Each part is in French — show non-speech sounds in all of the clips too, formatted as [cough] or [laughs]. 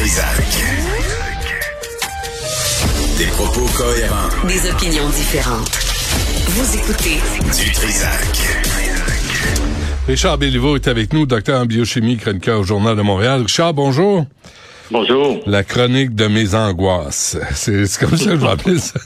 Trisac. Des propos cohérents. Des opinions différentes. Vous écoutez Du Trisac. Richard Béliveau est avec nous, docteur en biochimie, chroniqueur au Journal de Montréal. Richard, bonjour. Bonjour. La chronique de mes angoisses. C'est comme ça que je vais appeler ça.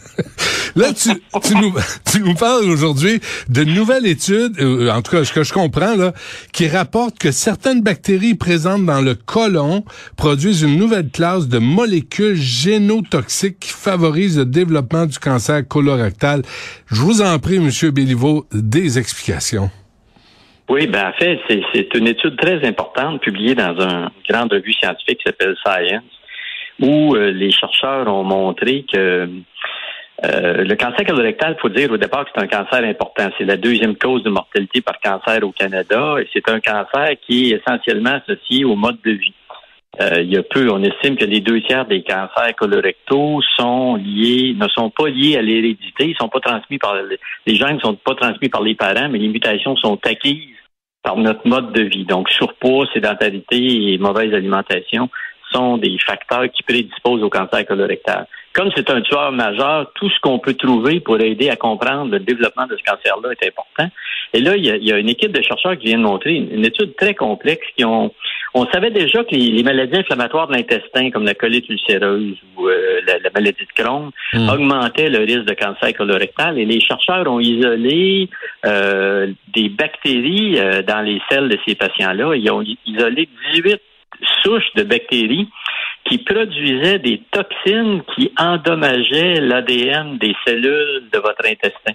Là, tu, tu, nous, [laughs] tu nous parles aujourd'hui d'une nouvelle étude, euh, en tout cas, ce que je comprends, là, qui rapporte que certaines bactéries présentes dans le côlon produisent une nouvelle classe de molécules génotoxiques qui favorisent le développement du cancer colorectal. Je vous en prie, Monsieur Béliveau, des explications. Oui, ben en fait, c'est, une étude très importante publiée dans une grande revue scientifique qui s'appelle Science, où euh, les chercheurs ont montré que euh, le cancer colorectal, il faut dire au départ que c'est un cancer important. C'est la deuxième cause de mortalité par cancer au Canada et c'est un cancer qui est essentiellement associé au mode de vie. Euh, il y a peu, on estime que les deux tiers des cancers colorectaux sont liés, ne sont pas liés à l'hérédité, ils sont pas transmis par les gènes ne sont pas transmis par les parents, mais les mutations sont acquises par notre mode de vie. Donc, surpoids, sédentarité et mauvaise alimentation sont des facteurs qui prédisposent au cancer colorectal. Comme c'est un tueur majeur, tout ce qu'on peut trouver pour aider à comprendre le développement de ce cancer-là est important. Et là, il y, a, une équipe de chercheurs qui vient de montrer une, étude très complexe qui ont on savait déjà que les, maladies inflammatoires de l'intestin, comme la colite ulcéreuse ou euh, la, maladie de Crohn, hmm. augmentaient le risque de cancer colorectal. Et les chercheurs ont isolé euh, des bactéries euh, dans les selles de ces patients-là. Ils ont isolé 18 souches de bactéries qui produisaient des toxines qui endommageaient l'ADN des cellules de votre intestin.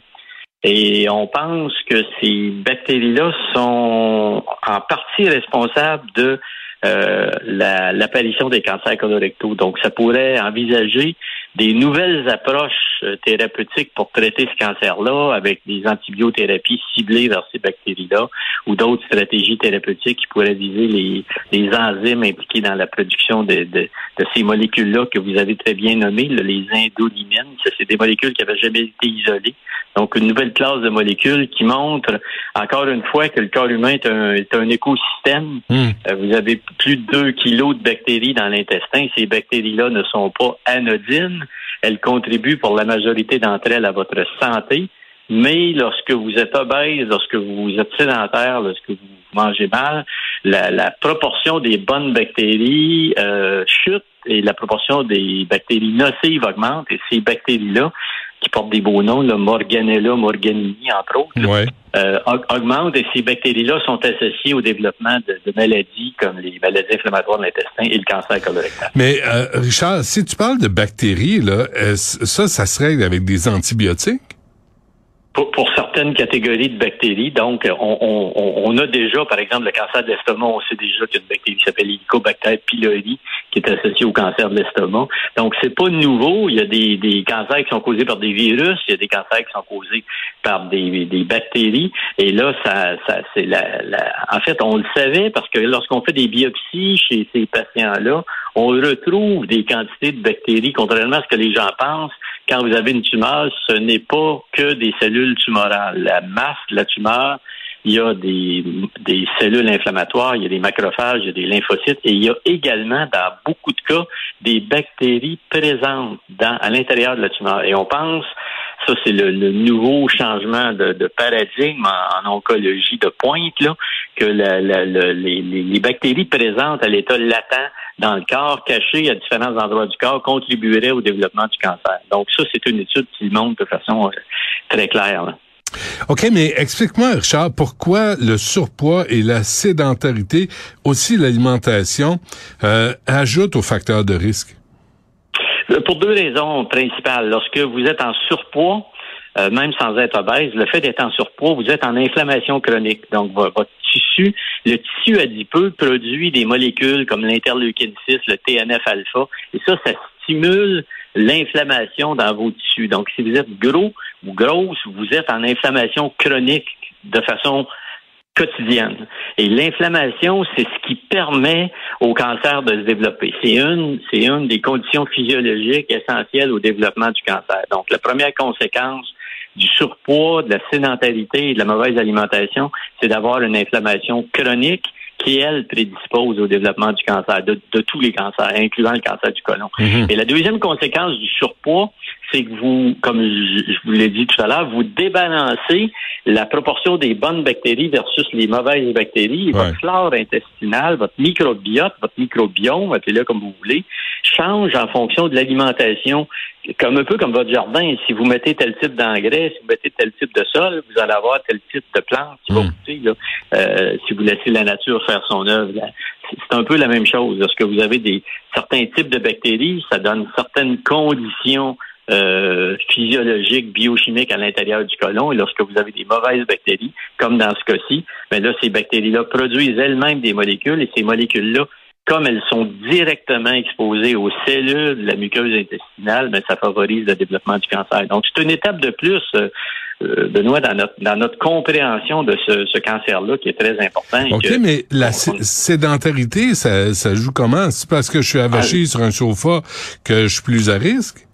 Et on pense que ces bactéries-là sont en partie responsables de euh, l'apparition des cancers colorectaux. Donc, ça pourrait envisager des nouvelles approches euh, thérapeutiques pour traiter ce cancer-là avec des antibiothérapies ciblées vers ces bactéries-là ou d'autres stratégies thérapeutiques qui pourraient viser les, les enzymes impliqués dans la production de, de, de ces molécules-là que vous avez très bien nommées, les indolimines. C'est des molécules qui n'avaient jamais été isolées. Donc, une nouvelle classe de molécules qui montre, encore une fois, que le corps humain est un, est un écosystème. Hmm. Euh, vous avez plus de 2 kilos de bactéries dans l'intestin. Ces bactéries-là ne sont pas anodines. Elles contribuent pour la majorité d'entre elles à votre santé. Mais lorsque vous êtes obèse, lorsque vous êtes sédentaire, lorsque vous mangez mal, la, proportion des bonnes bactéries euh, chute et la proportion des bactéries nocives augmente. Et ces bactéries-là, qui portent des beaux noms, le Morganella morganini, entre autres, euh, augmentent et ces bactéries-là sont associées au développement de, maladies comme les maladies inflammatoires de l'intestin et le cancer colorectal. Mais euh, Richard, si tu parles de bactéries, là, ça, ça se règle avec des antibiotiques? Pour, certaines catégories de bactéries. Donc, on, on, on, a déjà, par exemple, le cancer de l'estomac, on sait déjà qu'il y a une bactérie qui s'appelle Helicobacter pylori qui est associée au cancer de l'estomac. Donc, c'est pas nouveau. Il y a des, des cancers qui sont causés par des virus, il y a des cancers qui sont causés par des, des bactéries. Et là, ça, ça c'est la, la, en fait, on le savait parce que lorsqu'on fait des biopsies chez ces patients-là, on retrouve des quantités de bactéries, contrairement à ce que les gens pensent quand vous avez une tumeur, ce n'est pas que des cellules tumorales. La masse de la tumeur, il y a des, cellules inflammatoires, il y a des macrophages, il y a des lymphocytes et il y a également, dans beaucoup de cas, des bactéries présentes dans, à l'intérieur de la tumeur. Et on pense, ça c'est le, nouveau changement de, de paradigme en, oncologie de pointe, là, que la, la, les, les bactéries présentes à l'état latent dans le corps, cachées à différents endroits du corps, contribueraient au développement du cancer. Donc ça, c'est une étude qui montre de façon euh, très claire. OK, mais explique-moi, Richard, pourquoi le surpoids et la sédentarité, aussi l'alimentation, euh, ajoutent aux facteurs de risque? Euh, pour deux raisons principales. Lorsque vous êtes en surpoids, euh, même sans être obèse, le fait d'être en surpoids, vous êtes en inflammation chronique. Donc, votre le tissu adipeux produit des molécules comme l'interleukine 6, le TNF-alpha, et ça, ça stimule l'inflammation dans vos tissus. Donc, si vous êtes gros ou grosse, vous êtes en inflammation chronique de façon quotidienne. Et l'inflammation, c'est ce qui permet au cancer de se développer. C'est une, c'est une des conditions physiologiques essentielles au développement du cancer. Donc, la première conséquence du surpoids, de la sédentarité et de la mauvaise alimentation, c'est d'avoir une inflammation chronique qui, elles, prédisposent au développement du cancer, de, tous les cancers, incluant le cancer du côlon. Mhm. Et la deuxième conséquence du surpoids, c'est que vous, comme je, vous l'ai dit tout à l'heure, vous débalancez la proportion des bonnes bactéries versus les mauvaises bactéries. votre flore intestinale, votre microbiote, votre microbiome, appelez-le comme vous voulez, change en fonction de l'alimentation. Comme un peu comme votre jardin, si vous mettez tel type d'engrais, si vous mettez tel type de sol, vous allez avoir tel type de plante qui va pousser. Hmm. Euh, si vous laissez la nature faire son œuvre, c'est un peu la même chose. Lorsque vous avez des certains types de bactéries, ça donne certaines conditions euh, physiologiques, biochimiques à l'intérieur du côlon. Et lorsque vous avez des mauvaises bactéries, comme dans ce cas-ci, mais ben là, ces bactéries-là produisent elles-mêmes des molécules et ces molécules-là, comme elles sont directement exposées aux cellules de la muqueuse intestinale, mais ben, ça favorise le développement du cancer. Donc, c'est une étape de plus. Euh, euh, Benoît, dans notre, dans notre compréhension de ce, ce cancer-là qui est très important. OK, mais la sédentarité, ça, ça joue comment? C'est parce que je suis avaché ah, sur un sofa que je suis plus à risque?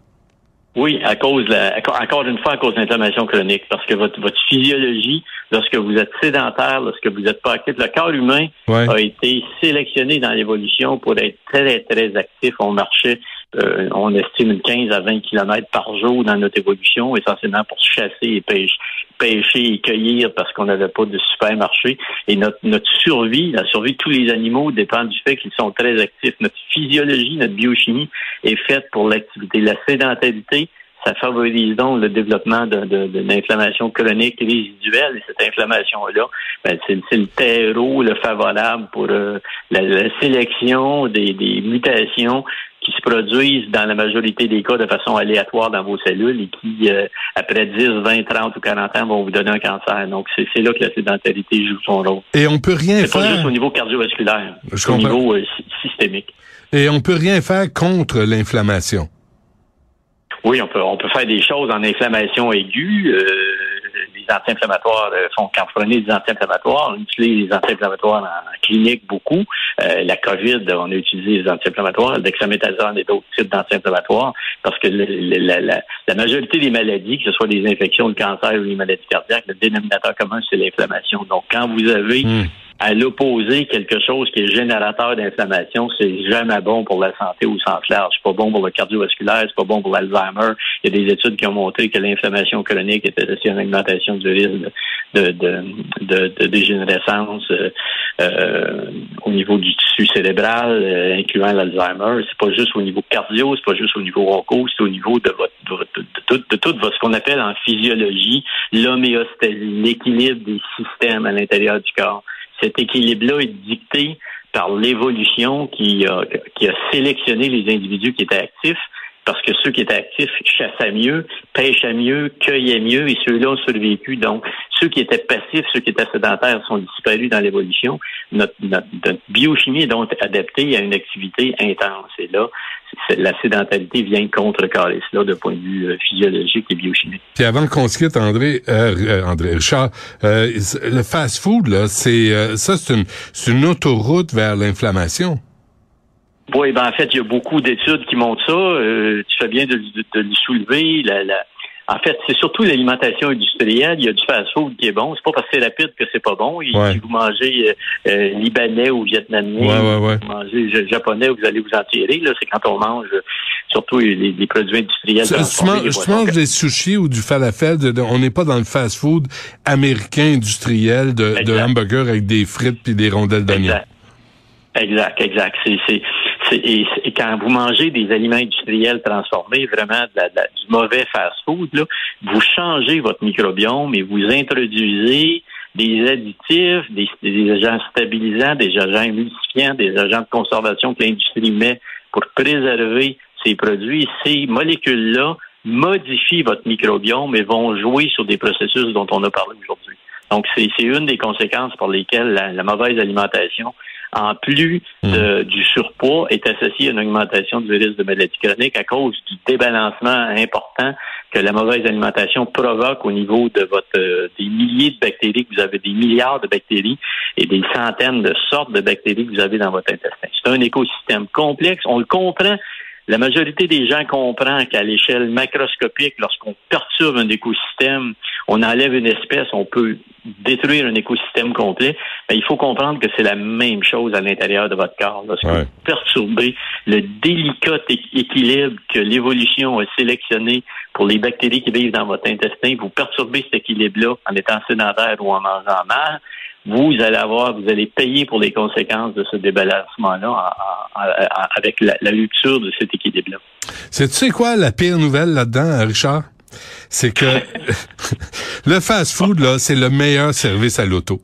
Oui, à cause, la, encore une fois, à cause de l'inflammation chronique, parce que votre, votre physiologie, lorsque vous êtes sédentaire, lorsque vous n'êtes pas actif, le corps humain a été sélectionné dans l'évolution pour être très, très actif. On marchait, euh, on estime 15 à 20 kilomètres par jour dans notre évolution, essentiellement pour chasser et pêcher, pêcher et cueillir parce qu'on n'avait pas de supermarché. Et notre, notre survie, la survie de tous les animaux dépend du fait qu'ils sont très actifs. Notre physiologie, notre biochimie est faite pour l'activité. La sédentarité, ça favorise donc le développement de, l'inflammation chronique résiduelle. Et cette inflammation-là, ben, c'est, le terreau le favorable pour euh, la, sélection des, des mutations qui se produisent dans la majorité des cas de façon aléatoire dans vos cellules et qui, euh, après 10, 20, 30 ou 40 ans, vont vous donner un cancer. Donc, c'est, là que la sédentarité joue son rôle. Et on peut rien c'est faire. Pas juste au niveau cardiovasculaire, au niveau euh, systémique. Et on peut rien faire contre l'inflammation. Oui, on peut, on peut faire des choses en inflammation aiguë. Euh, anti-inflammatoires euh, font quand vous prenez des anti-inflammatoires, on utilise les anti-inflammatoires en, clinique beaucoup. Euh, la COVID, on a utilisé les anti-inflammatoires, dexaméthasone et d'autres types d'anti-inflammatoires, parce que la, la, majorité des maladies, que ce soit des infections, le cancer ou les maladies cardiaques, le dénominateur commun, c'est l'inflammation. Donc, quand vous avez hmm à l'opposé, quelque chose qui est générateur d'inflammation, c'est jamais bon pour la santé au sens large. C'est pas bon pour le cardiovasculaire, c'est pas bon pour l'Alzheimer. Il y a des études qui ont montré que l'inflammation chronique est associée à une augmentation du risque de, de, de, de dégénérescence euh, euh, au niveau du tissu cérébral, euh, incluant l'Alzheimer. C'est pas juste au niveau cardio, c'est pas juste au niveau onco, c'est au niveau de votre de tout ce qu'on appelle en physiologie l'homéostasie, l'équilibre des systèmes à l'intérieur du corps cet équilibre-là est dicté par l'évolution qui a, qui a sélectionné les individus qui étaient actifs parce que ceux qui étaient actifs chassaient mieux, pêchaient mieux, cueillaient mieux, et ceux-là ont survécu. Donc, ceux qui étaient passifs, ceux qui étaient sédentaires sont disparus dans l'évolution. Notre, biochimie est donc adaptée à une activité intense. Et là, la sédentarité vient contrecarrer cela de point de vue euh, physiologique et biochimique. Puis avant qu'on se quitte, André, euh, euh, André Richard, le fast-food, là, c'est ça, c'est une, une autoroute vers l'inflammation. Oui, ben en fait, il y a beaucoup d'études qui montrent ça. Euh, tu fais bien de, de, le soulever. La, la... En fait, c'est surtout l'alimentation industrielle. Il y a du fast-food qui est bon. C'est pas parce que c'est rapide que c'est pas bon. Si vous mangez euh, euh, libanais ou vietnamien, ouais, vous mangez japonais, vous allez vous en tirer. Là, c'est quand on mange surtout les, produits industriels. Tu, manges, des sushis ou du falafel. on n'est pas dans le fast-food américain industriel de, de hamburger avec des frites puis des rondelles d'oignon. Exact, exact. C'est et, quand vous mangez des aliments industriels transformés, vraiment du mauvais fast-food, vous changez votre microbiome et vous introduisez des additifs, des, agents stabilisants, des agents émulsifiants, des agents de conservation que l'industrie met pour préserver ces produits. Ces molécules-là modifient votre microbiome et vont jouer sur des processus dont on a parlé aujourd'hui. Donc, c'est une des conséquences pour lesquelles la mauvaise alimentation en plus hmm. du surpoids, est associé à une augmentation du risque de maladie chronique à cause du débalancement important que la mauvaise alimentation provoque au niveau de votre euh, des milliers de bactéries que vous avez, des milliards de bactéries et des centaines de sortes de bactéries que vous avez dans votre intestin. C'est un écosystème complexe. On le comprend la majorité des gens comprend qu'à l'échelle macroscopique, lorsqu'on perturbe un écosystème, on enlève une espèce, on peut détruire un écosystème complet. Mais il faut comprendre que c'est la même chose à l'intérieur de votre corps. Lorsque vous perturbez le délicat équilibre que l'évolution a sélectionné pour les bactéries qui vivent dans votre intestin, vous perturbez cet équilibre-là en étant sédentaire ou en mangeant mal, vous allez avoir, vous allez payer pour les conséquences de ce débalancement-là avec la, la, rupture de cet équilibre-là. C'est tu sais quoi la pire nouvelle là-dedans, Richard? C'est que [laughs] le fast-food, là, c'est le meilleur service à l'auto.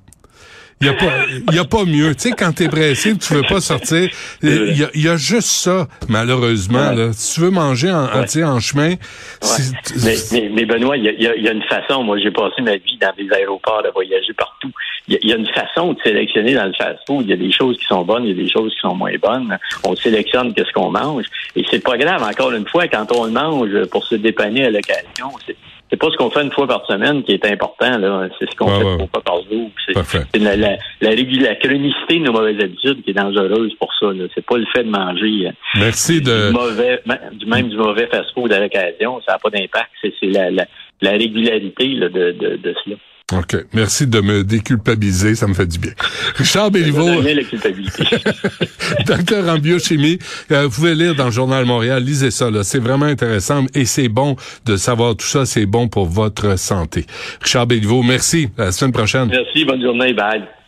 Il y a pas, y a pas mieux. Tu sais, quand t'es pressé, tu veux pas sortir. Il y a, y a juste ça, malheureusement. Là. Si tu veux manger en, ouais. en chemin. Mais, mais, mais, Benoît, il y a, y a, une façon. Moi, j'ai passé ma vie dans des aéroports, à voyager partout. Il y, a une façon de sélectionner dans le fast-food. Il y a des choses qui sont bonnes, il y a des choses qui sont moins bonnes. On sélectionne qu'est-ce qu'on mange. Et c'est pas grave, encore une fois, quand on le mange pour se dépanner à l'occasion. C'est pas ce qu'on fait une fois par semaine qui est important, là. C'est ce qu'on fait ouais. fois par jour. C'est la, la, la, chronicité de nos mauvaises habitudes qui est dangereuse pour ça. C'est pas le fait de manger euh, Merci de... du mauvais, même du mauvais fast-food à l'occasion. Ça n'a pas d'impact. C'est la, la, la, régularité là, de, de, de cela. OK. Merci de me déculpabiliser, ça me fait du bien. Richard Béliveau. [laughs] docteur en biochimie. Euh, vous pouvez lire dans le Journal Montréal, lisez ça, là. C'est vraiment intéressant et c'est bon de savoir tout ça. C'est bon pour votre santé. Richard Béliveau, merci. À la semaine prochaine. Merci. Bonne journée. Bye.